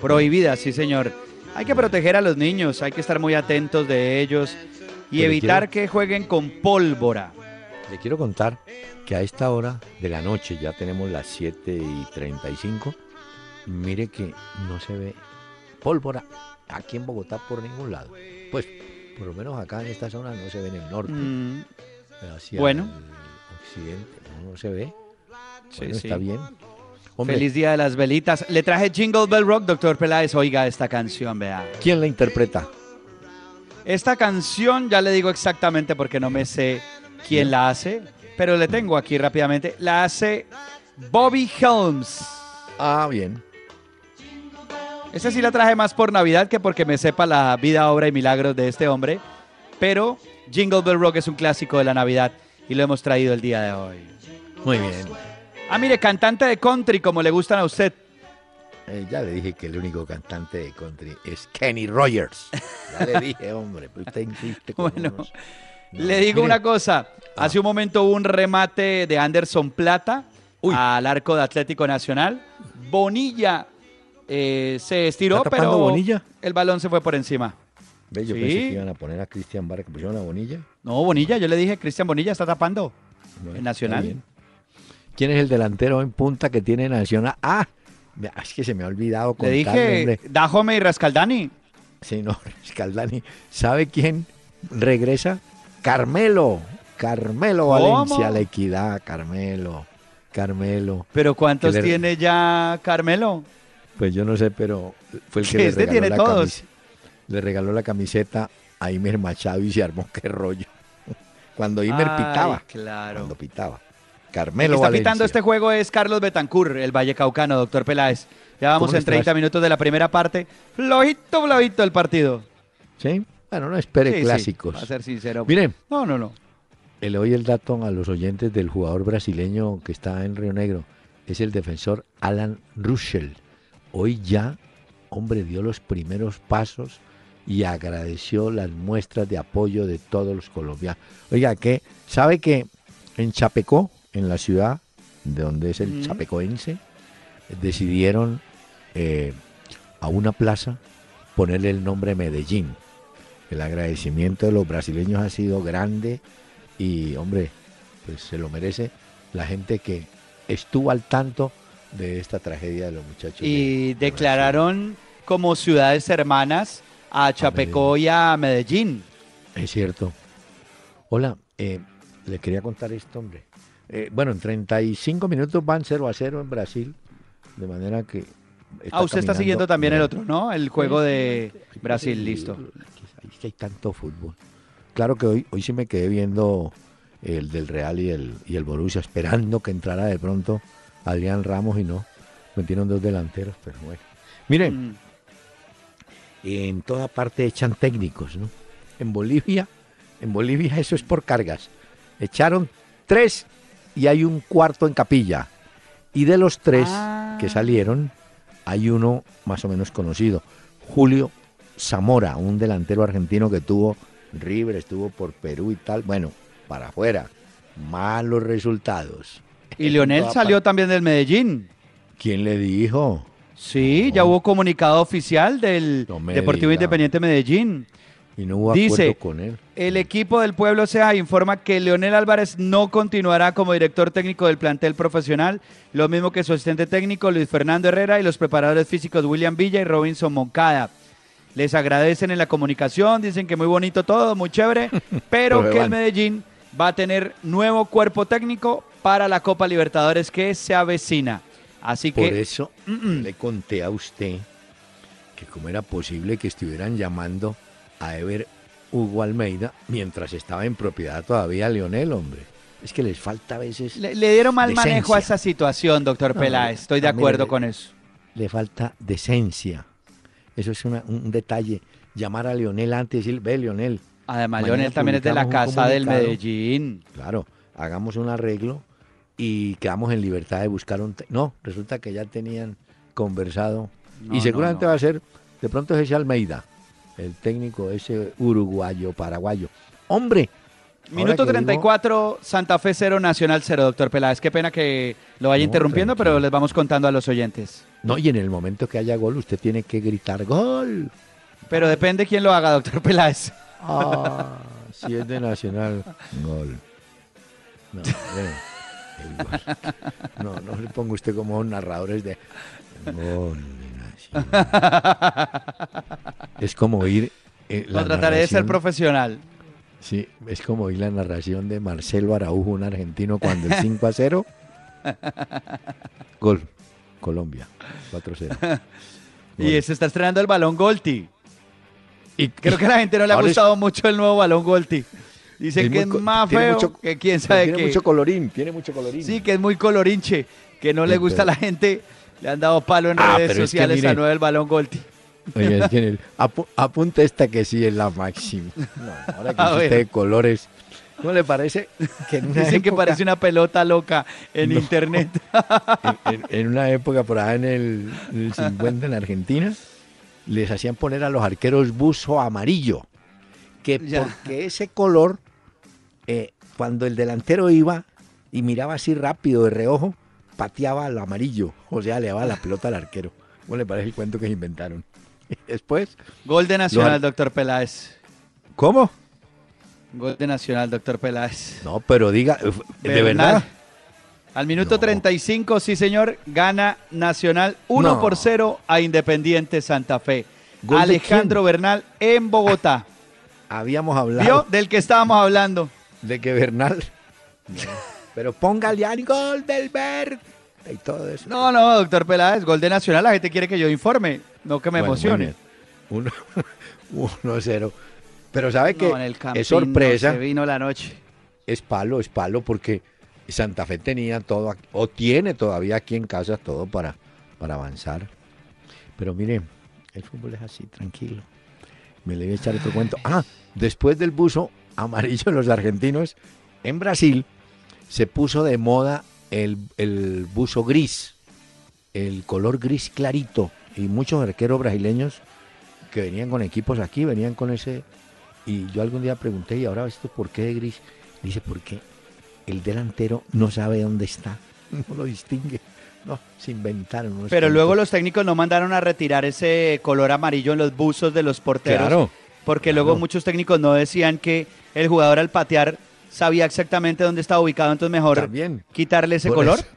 prohibida, sí, señor. Hay que proteger a los niños, hay que estar muy atentos de ellos y Pero evitar quiero- que jueguen con pólvora. Le quiero contar que a esta hora de la noche, ya tenemos las 7 y 35, mire que no se ve pólvora aquí en Bogotá por ningún lado. Pues, por lo menos acá en esta zona no se ve en el norte, Mm, pero hacia bueno. el occidente no, no se ve. sí, Bueno, sí. está bien. Hombre, Feliz día de las velitas. Le traje Jingle Bell Rock, doctor Peláez. Oiga esta canción, vea. ¿quién la interpreta? Esta canción ya le digo exactamente porque no me sé quién la hace, pero le tengo aquí rápidamente. La hace Bobby Helms. Ah, bien. Esta sí la traje más por Navidad que porque me sepa la vida, obra y milagros de este hombre. Pero Jingle Bell Rock es un clásico de la Navidad y lo hemos traído el día de hoy. Muy bien. Ah, mire, cantante de country como le gustan a usted. Eh, ya le dije que el único cantante de country es Kenny Rogers. Ya le dije, hombre, pues usted insiste con Bueno, unos- No, Le digo mire, una cosa, hace un momento hubo un remate de Anderson Plata Uy. al arco de Atlético Nacional. Bonilla eh, se estiró, ¿Está tapando pero Bonilla? el balón se fue por encima. Ve, yo Sí. pensé que iban a poner a Cristian que pusieron a Bonilla. No, Bonilla, yo le dije, Cristian Bonilla está tapando. Bueno, En Nacional. ¿Quién es el delantero en punta que tiene Nacional? Ah, vea, es que se me ha olvidado Le contarle, dije, hombre. Dajome y Rascaldani. Sí, no, Scaldani. ¿Sabe quién regresa? Carmelo. Carmelo ¿Cómo? Valencia, la equidad, Carmelo. Carmelo. Pero ¿cuántos le- tiene ya Carmelo? Pues yo no sé, pero fue el que Que le este regaló, tiene la todos. le regaló la camiseta a Imer Machado y se armó qué rollo. Cuando Imer Ay, pitaba. claro. Cuando pitaba. El que Carmelo está Valencia. pitando este juego es Carlos Betancur, el Valle Caucano, doctor Peláez. Ya vamos ¿Cómo en 30 estás? minutos de la primera parte. Flojito, flojito el partido. ¿Sí? Bueno, no espere Sí, sí, clásicos. para ser sincero. Miren, No, no, no. le doy el dato a los oyentes del jugador brasileño que está en Río Negro. Es el defensor Alan Russell. Hoy ya, hombre, dio los primeros pasos y agradeció las muestras de apoyo de todos los colombianos. Oiga, que sabe que en Chapecó, en la ciudad de donde es el Mm. chapecoense, decidieron eh, a una plaza ponerle el nombre Medellín. El agradecimiento de los brasileños ha sido grande y, hombre, pues se lo merece la gente que estuvo al tanto de esta tragedia de los muchachos. Y de declararon como ciudades hermanas a Chapecó y a Medellín. Es cierto. Hola, eh, le quería contar esto, hombre. Eh, bueno, en 35 minutos van 0 a 0 en Brasil. De manera que... Ah, usted está siguiendo también el otro, ¿no? El juego de Brasil, listo. Es que hay tanto fútbol. Claro que hoy, hoy sí me quedé viendo el del Real y el, y el Borussia, esperando que entrara de pronto Adrián Ramos y no. Metieron dos delanteros, pero bueno. Miren, Mm. en toda parte echan técnicos, ¿no? En Bolivia, en Bolivia eso es por cargas. Echaron tres y hay un cuarto en capilla. Y de los tres Ah. que salieron, hay uno más o menos conocido, Julio Zamora, un delantero argentino que tuvo River, estuvo por Perú y tal. Bueno, para afuera, malos resultados. Y toda salió también del Medellín. ¿Quién le dijo? Sí, ya hubo comunicado oficial del No Deportivo diga. Independiente Medellín. Y no hubo Dice, acuerdo con él. El equipo del Pueblo Sea informa que Leonel Álvarez no continuará como director técnico del plantel profesional, lo mismo que su asistente técnico Luis Fernando Herrera y los preparadores físicos William Villa y Robinson Moncada. Les agradecen en la comunicación, dicen que muy bonito todo, muy chévere, pero que el. Medellín va a tener nuevo cuerpo técnico para la Copa Libertadores que se avecina. Así Por que eso le conté a usted que cómo era posible que estuvieran llamando a Ever Hugo Almeida mientras estaba en propiedad todavía Leonel, hombre. Es que les falta a veces, le, le dieron mal manejo a esa situación, doctor No, Peláez. Estoy de acuerdo le- con eso. le falta decencia. Eso es una- un detalle. Llamar a Leonel antes y decir, ve Leonel, Además, Leonel también es de la casa del. Medellín. claro, hagamos un arreglo y quedamos en libertad de buscar un... No, resulta que ya tenían conversado No, y seguramente no. va a ser, de pronto es ese Almeida, el técnico ese uruguayo, paraguayo. Hombre, Minuto ahora que 34, Santa Fe 0, Nacional 0, doctor Peláez. Qué pena que lo vaya No, interrumpiendo, pero les vamos contando a los oyentes. digo- no, y en el momento que haya gol, usted tiene que gritar gol. Pero depende quién lo haga, doctor Peláez. Ah, si es de Nacional, gol. No, gol. no, no le ponga usted como narradores de gol. Es como oír eh, la trataré de ser profesional. Sí, es como oír la narración de Marcelo Araujo, un argentino, cuando el 5 a 0. Gol. Colombia. 4 a 0. Y se está estrenando el balón Golti. Y Creo que a la gente no le ha es- gustado mucho el nuevo balón Golti. Dicen Es que muy es más tiene feo mucho- que quién sabe tiene qué. mucho colorín, tiene mucho colorín. Sí, que es muy colorinche, que no le gusta a la gente. Le han dado palo en Ah, redes pero es que sociales mire- a nuevo el balón Golti. Oye, es que el- apunta esta que sí es la máxima. No, ahora que usted de colores, ¿no le parece que en una Dicen que parece una pelota loca en No. internet. en, en- en una época por allá en el, en el 50 en Argentina, les hacían poner a los arqueros buzo amarillo, que Ya. porque ese color, eh, cuando el delantero iba y miraba así rápido de reojo, pateaba al amarillo, o sea, le daba la pelota al arquero. ¿Cómo le parece el cuento que se inventaron? Después, Gol de Nacional, doctor Peláez. ¿cómo? Gol de Nacional, doctor Peláez. No, pero diga, de Bernal. verdad. Al minuto No. 35, sí señor, gana Nacional 1 No. por 0 a Independiente Santa Fe. ¿Gol de Alejandro? Bernal en Bogotá. Habíamos hablado ¿Vio? Del que estábamos hablando. de que Bernal. No, pero póngale al gol del verde y todo eso. No, no, doctor Peláez, gol de Nacional. La gente quiere que yo informe, no que me Bueno, emocione. muy bien. Uno, uno cero. Pero sabe que No, en es sorpresa, Se vino la noche. es palo, es palo, porque Santa Fe tenía todo, o tiene todavía aquí en casa todo para, para avanzar. Pero mire, el fútbol es así, tranquilo. Me le voy a echar otro cuento. Ah, después del buzo amarillo de los argentinos, en Brasil se puso de moda el, el buzo gris, el color gris clarito. Y muchos arqueros brasileños que venían con equipos aquí, venían con ese. Y yo algún día pregunté, ¿y ahora esto por qué de gris? Dice, porque el delantero no sabe dónde está, no lo distingue. No, se inventaron. unos Pero luego los técnicos no mandaron a retirar ese color amarillo en los buzos de los porteros. Claro. Porque claro. luego muchos técnicos no decían que el jugador al patear sabía exactamente dónde estaba ubicado, entonces mejor También. quitarle ese color. eso.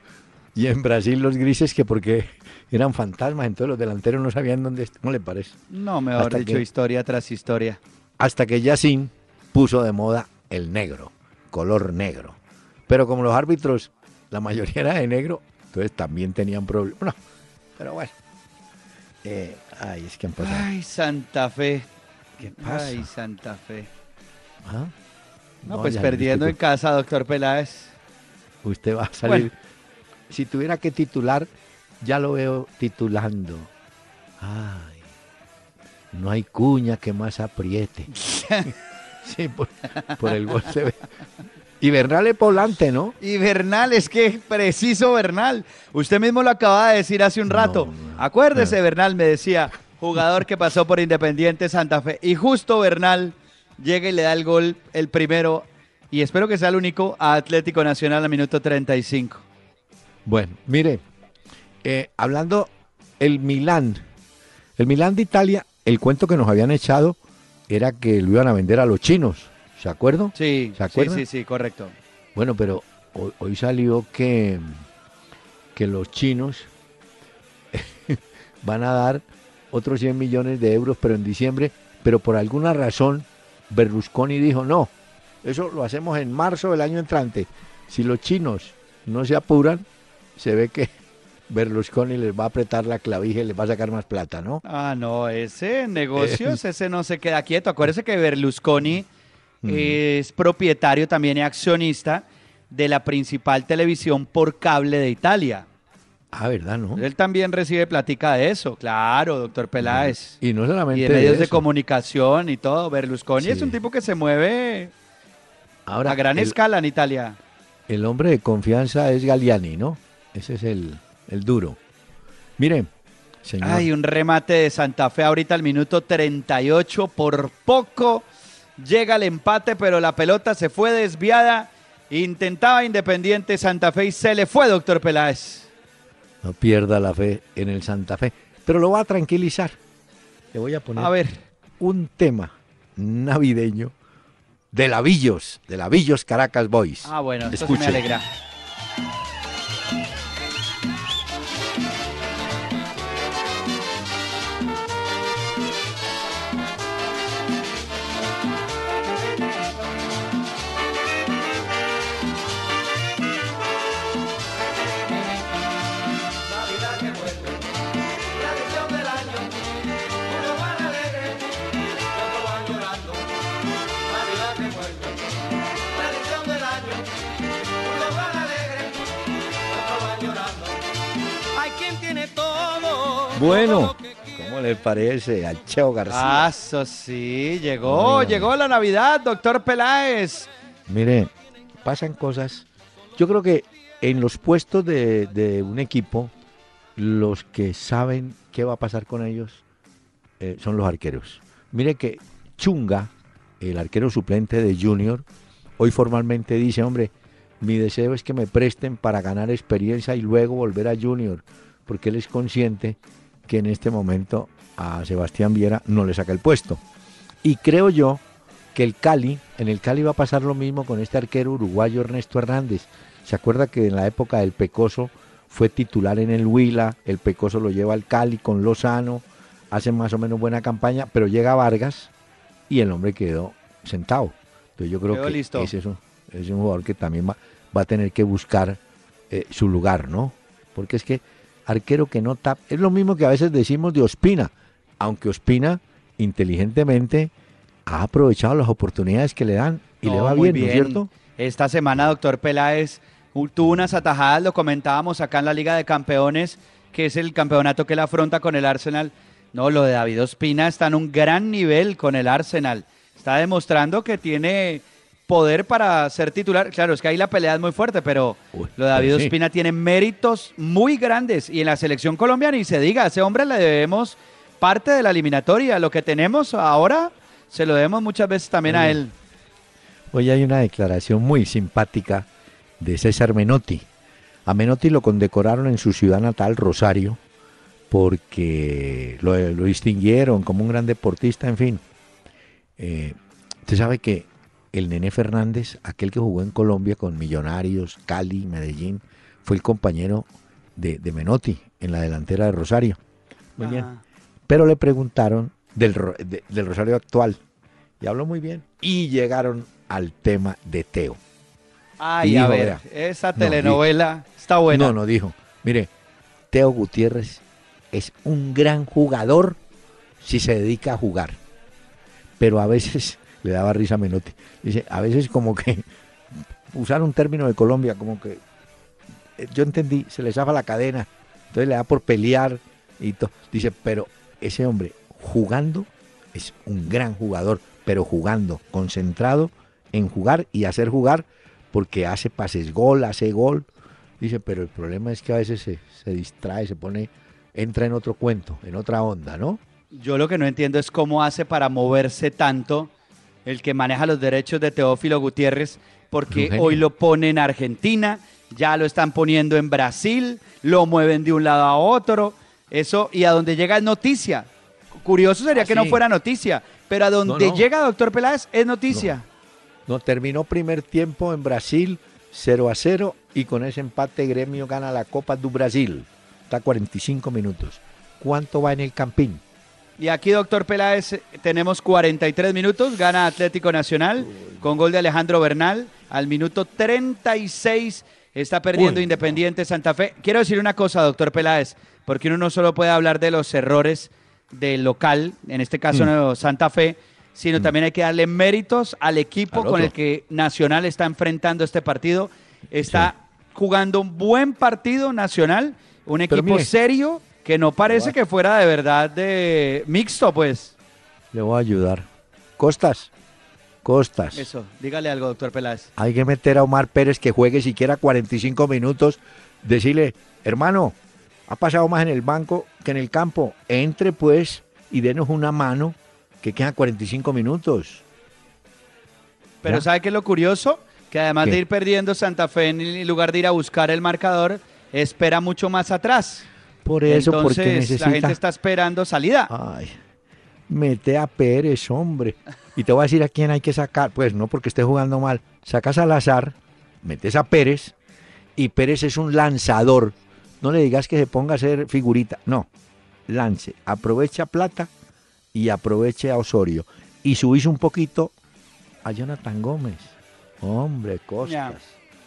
Y en Brasil los grises que porque eran fantasmas, entonces los delanteros no sabían dónde ¿Cómo le parece? No, mejor Hasta dicho, que- historia tras historia. Hasta que Yacine puso de moda el negro, color negro. Pero como los árbitros, la mayoría era de negro, Entonces también tenían problemas. No, pero bueno. Eh, ay, es que han pasado. Ay, Santa Fe. ¿Qué pasa? Ay, Santa Fe. ¿Ah? No, pues perdiendo en casa, doctor Peláez. Usted va a salir. Bueno. Si tuviera que titular, ya lo veo titulando. Ay, no hay cuña que más apriete. sí, por, por el gol se ve. Y Bernal es volante, ¿no? Y Bernal, es que preciso Bernal. Usted mismo lo acaba de decir hace un rato. no, Acuérdese, no. Bernal me decía, jugador que pasó por Independiente Santa Fe. Y justo Bernal llega y le da el gol, el primero, y espero que sea el único, a Atlético Nacional al minuto 35. Bueno, mire, eh, hablando el Milán, el Milán de Italia, el cuento que nos habían echado era que lo iban a vender a los chinos, ¿se acuerdan? Sí, ¿Se sí, acuerdan? sí, sí, correcto. Bueno, pero hoy, hoy salió que, que los chinos van a dar otros 100 millones de euros, pero en diciembre, pero por alguna razón Berlusconi dijo, no, eso lo hacemos en marzo del año entrante. Si los chinos no se apuran, se ve que Berlusconi les va a apretar la clavija y les va a sacar más plata, ¿no? Ah, no, ese negocios, ese no se queda quieto. Acuérdese que Berlusconi es propietario también y accionista de la principal televisión por cable de Italia. Ah, ¿verdad, no? Él también recibe platica de eso, claro, doctor Peláez. Y no solamente Y de medios de comunicación y todo. Berlusconi Sí. es un tipo que se mueve Ahora, a gran el- escala en Italia. El hombre de confianza es Galliani, ¿no? Ese es el, el duro. Mire, señor. Hay un remate de Santa Fe ahorita al minuto 38. Por poco llega el empate, pero la pelota se fue desviada. Intentaba Independiente Santa Fe y se le fue, doctor Peláez. No pierda la fe en el Santa Fe. Pero lo va a tranquilizar. Le voy a poner A ver, un tema navideño de Lavillos, de Lavillos Caracas Boys. ah, bueno, sí Escuche. me alegra. Bueno, ¿cómo le parece al Cheo García? Ah, eso sí, llegó, llegó la Navidad, doctor Peláez. Mire, pasan cosas. Yo creo que en los puestos de, de un equipo, los que saben qué va a pasar con ellos eh, son los arqueros. Mire que Chunga, el arquero suplente de Junior, hoy formalmente dice, hombre, mi deseo es que me presten para ganar experiencia y luego volver a Junior, porque él es consciente que en este momento a Sebastián Viera no le saca el puesto. Y creo yo que el Cali, en el Cali va a pasar lo mismo con este arquero uruguayo Ernesto Hernández. ¿Se acuerda que en la época del Pecoso fue titular en el Huila, el Pecoso lo lleva al Cali con Lozano, hace más o menos buena campaña, pero llega Vargas y el hombre quedó sentado. Entonces yo creo que listo. es un, es un jugador que también va, va a tener que buscar eh, su lugar, ¿no? Porque es que arquero que no tapa, es lo mismo que a veces decimos de Ospina, aunque Ospina inteligentemente ha aprovechado las oportunidades que le dan y le va muy bien, ¿no es cierto? Esta semana, doctor Peláez, tuvo unas atajadas, lo comentábamos acá en la Liga de Campeones, que es el campeonato que él afronta con el Arsenal. No, lo de David Ospina está en un gran nivel con el Arsenal. Está demostrando que tiene poder para ser titular. Claro, es que ahí la pelea es muy fuerte, pero Uy, lo de David sí. Ospina tiene méritos muy grandes. Y en la selección colombiana, y se diga, a ese hombre le debemos parte de la eliminatoria. Lo que tenemos ahora, se lo debemos muchas veces también a él. Hoy hay una declaración muy simpática de César Menotti. A Menotti lo condecoraron en su ciudad natal, Rosario, porque lo, lo distinguieron como un gran deportista, en fin. Eh, usted sabe que el Nené Fernández, aquel que jugó en Colombia con Millonarios, Cali, Medellín, fue el compañero de, de Menotti en la delantera de Rosario. Muy bien. Ah. Pero le preguntaron del, de- del Rosario actual. Y habló muy bien. Y llegaron al tema de Teo. Ay, Dijo, a ver, esa No, telenovela está buena. No, no dijo. Mire, Teo Gutiérrez es un gran jugador si se dedica a jugar. Pero a veces, le daba risa a Menotti, dice, a veces como que, usar un término de Colombia, como que, eh, yo entendí, se le zafa la cadena, entonces le da por pelear y todo. Dice, pero ese hombre jugando es un gran jugador, pero jugando, concentrado en jugar y hacer jugar, porque hace pases gol, hace gol. Dice, pero el problema es que a veces se, se distrae, se pone, entra en otro cuento, en otra onda, ¿no? Yo lo que no entiendo es cómo hace para moverse tanto el que maneja los derechos de Teófilo Gutiérrez, porque hoy lo pone en Argentina, ya lo están poniendo en Brasil, lo mueven de un lado a otro, eso, y a donde llega es noticia. Curioso sería Ah, que no fuera noticia, pero a donde no. llega doctor Peláez es noticia. No, terminó primer tiempo en Brasil 0 a 0 y con ese empate Gremio gana la Copa do Brasil. Está a 45 minutos. ¿Cuánto va en el Campín? Y aquí, doctor Peláez, tenemos 43 minutos, gana Atlético Nacional con gol de Alejandro Bernal al minuto 36. Está perdiendo Uy, Independiente Santa Fe. Quiero decir una cosa, doctor Peláez, porque uno no solo puede hablar de los errores del local, en este caso Mm. Santa Fe, sino también hay que darle méritos al equipo Al con el que Nacional está enfrentando este partido. Está jugando un buen partido Nacional, un equipo mire. serio que no parece que fuera de verdad de mixto, pues. Le voy a ayudar. Costas, Costas. Eso, dígale algo, doctor Peláez. Hay que meter a Omar Pérez que juegue siquiera 45 minutos. Decirle, hermano, ha pasado más en el banco que en el campo. Entre pues y denos una mano que quedan 45 minutos. Pero ¿Ya? ¿sabe qué es lo curioso? Que además ¿Qué? de ir perdiendo Santa Fe, en lugar de ir a buscar el marcador, espera mucho más atrás. Por eso, Entonces, porque necesita... la gente está esperando salida. Ay, mete a Pérez, hombre. Y te voy a decir a quién hay que sacar. Pues no porque esté jugando mal. Sacas al azar, metes a Pérez, y Pérez es un lanzador. No le digas que se ponga a hacer figurita. No, lance. Aprovecha Plata y aproveche a Osorio. Y subís un poquito a Jonathan Gómez. Hombre, costas.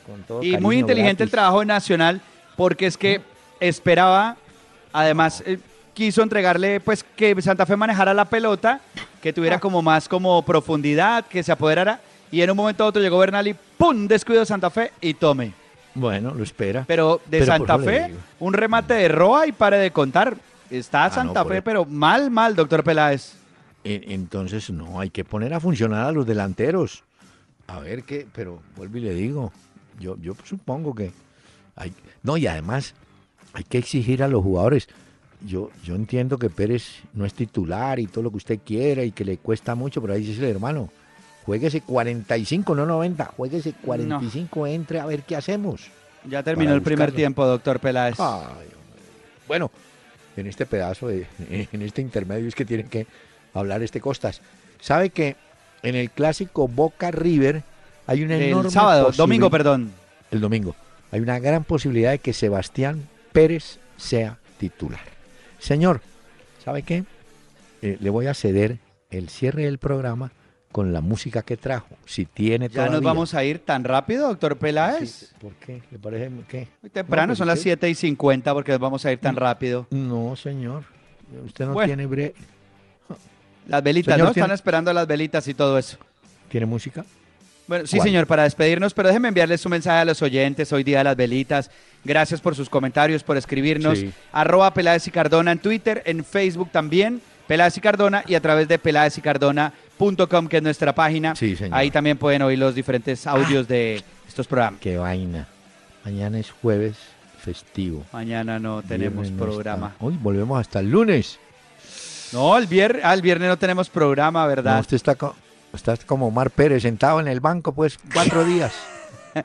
Con todo Y muy inteligente el trabajo de Nacional, porque es que esperaba, además eh, quiso entregarle, pues que Santa Fe manejara la pelota, que tuviera como más como profundidad, que se apoderara, y en un momento a otro llegó Bernal y ¡pum! descuido de Santa Fe y tome. Bueno, lo espera. Pero de Pero Santa Fe, un remate de Roa y pare de contar. Está Ah, Santa Fe, eso. pero mal, mal, doctor Peláez. E- Entonces, no, hay que poner a funcionar a los delanteros. A ver qué, pero vuelvo y le digo, yo, yo supongo que hay, no, y además hay que exigir a los jugadores. Yo, yo entiendo que Pérez no es titular y todo lo que usted quiera y que le cuesta mucho, pero ahí dice el hermano, jueguese 45, no 90, jueguese 45, entre a ver qué hacemos. Ya terminó el primer tiempo, doctor Peláez. Ay. Bueno, en este pedazo, de, en este intermedio es que tienen que hablar este Costas. ¿Sabe que en el clásico Boca River hay una enorme el sábado, domingo, perdón. El domingo. Hay una gran posibilidad de que Sebastián Pérez sea titular. Señor, ¿sabe qué? Eh, le voy a ceder el cierre del programa con la música que trajo. Si tiene Ya nos vamos a ir tan rápido, doctor Peláez. Sí, ¿Por qué? ¿Le parece qué? Muy temprano, No, pues son las usted- 7 y 50 porque nos vamos a ir tan rápido. No, señor. Usted no Bueno. tiene bre- Las velitas, Señor, ¿no? ¿tiene- Están esperando las velitas y todo eso. ¿Tiene música? Bueno, sí, ¿Cuál? señor, para despedirnos, pero déjenme enviarles un mensaje a los oyentes hoy día de las velitas. Gracias por sus comentarios, por escribirnos. Sí. Arroba Peláez y Cardona en Twitter, en Facebook también, Peláez y Cardona, y a través de peláezycardona.com, que es nuestra página. Sí, señor. Ahí también pueden oír los diferentes audios de estos programas. Qué vaina. Mañana es jueves festivo. Mañana no tenemos Viernes programa. Hoy volvemos hasta el lunes. No, el viernes, ah, el viernes no tenemos programa, No, ¿verdad? usted está, está como Omar Pérez, sentado en el banco, pues, cuatro días.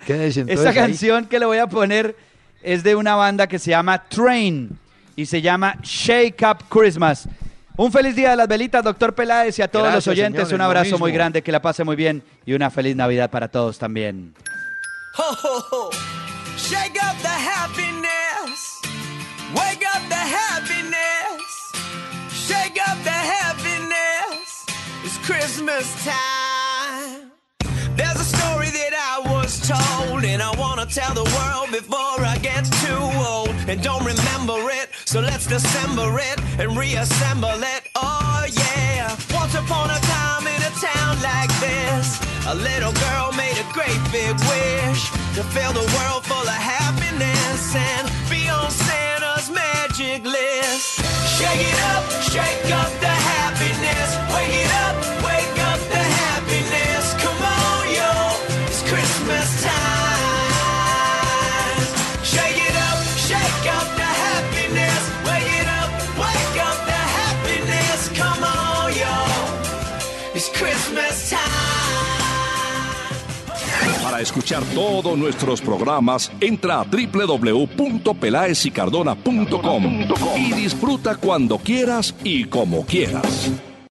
Quédese entonces Esta ahí. canción que le voy a poner es de una banda que se llama Train y se llama Shake Up Christmas. Un feliz día de las velitas, doctor Peláez, y a todos Gracias, los oyentes señores, un abrazo muy grande, que la pase muy bien y una feliz Navidad para todos también. Ho, ho, ho. Shake up Christmas time. There's a story that I was told, and I want to tell the world before I get too old. And don't remember it, so let's dissemble it and reassemble it. Oh yeah. Once upon a time in a town like this, a little girl made a great big wish to fill the world full of happiness and be on Santa's magic list. Shake it up, shake up the happiness. Wake it Para escuchar todos nuestros programas, entra a www.pelaesicardona.com y disfruta cuando quieras y como quieras.